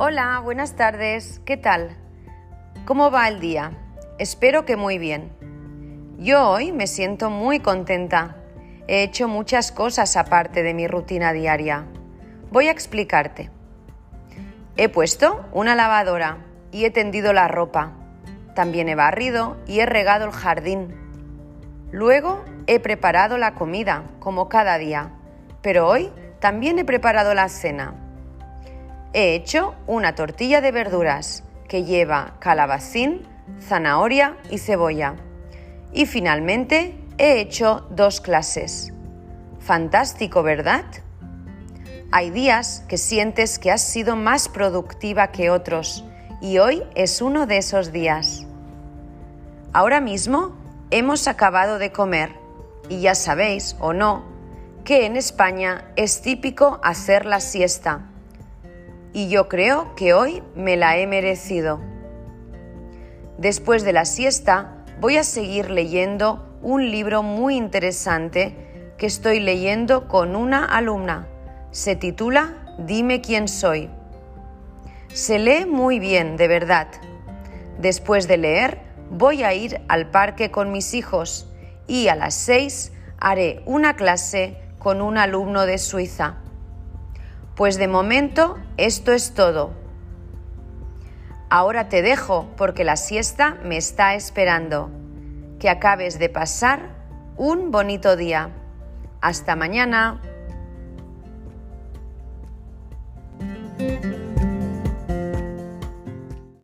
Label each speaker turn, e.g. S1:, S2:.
S1: Hola, buenas tardes. ¿Qué tal? ¿Cómo va el día? Espero que muy bien. Yo hoy me siento muy contenta. He hecho muchas cosas aparte de mi rutina diaria. Voy a explicarte. He puesto una lavadora y he tendido la ropa. También he barrido y he regado el jardín. Luego he preparado la comida, como cada día, pero hoy también he preparado la cena. He hecho una tortilla de verduras que lleva calabacín, zanahoria y cebolla. Y finalmente he hecho dos clases. Fantástico, ¿verdad? Hay días que sientes que has sido más productiva que otros y hoy es uno de esos días. Ahora mismo hemos acabado de comer y ya sabéis o no que en España es típico hacer la siesta y yo creo que hoy me la he merecido. Después de la siesta voy a seguir leyendo un libro muy interesante que estoy leyendo con una alumna. Se titula Dime quién soy. Se lee muy bien, de verdad. Después de leer, voy a ir al parque con mis hijos y a las seis haré una clase con un alumno de Suiza. Pues de momento esto es todo. Ahora te dejo porque la siesta me está esperando. Que acabes de pasar un bonito día. Hasta mañana.